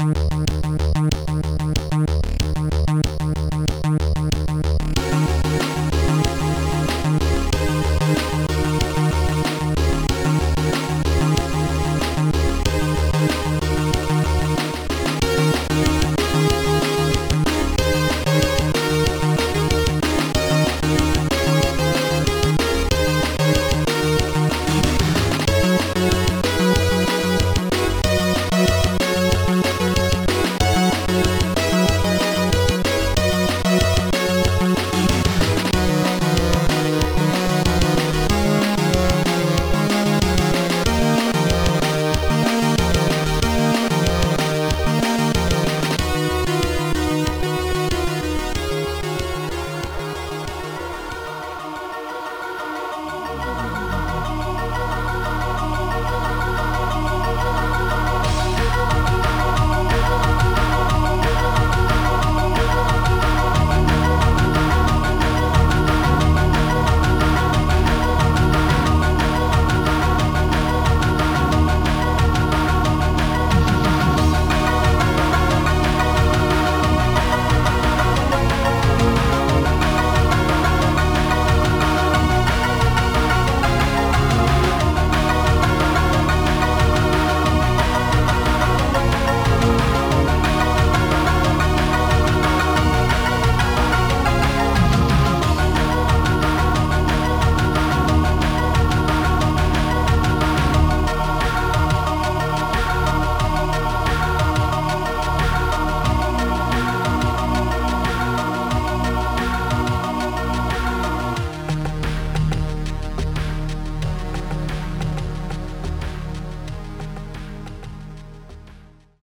Bye.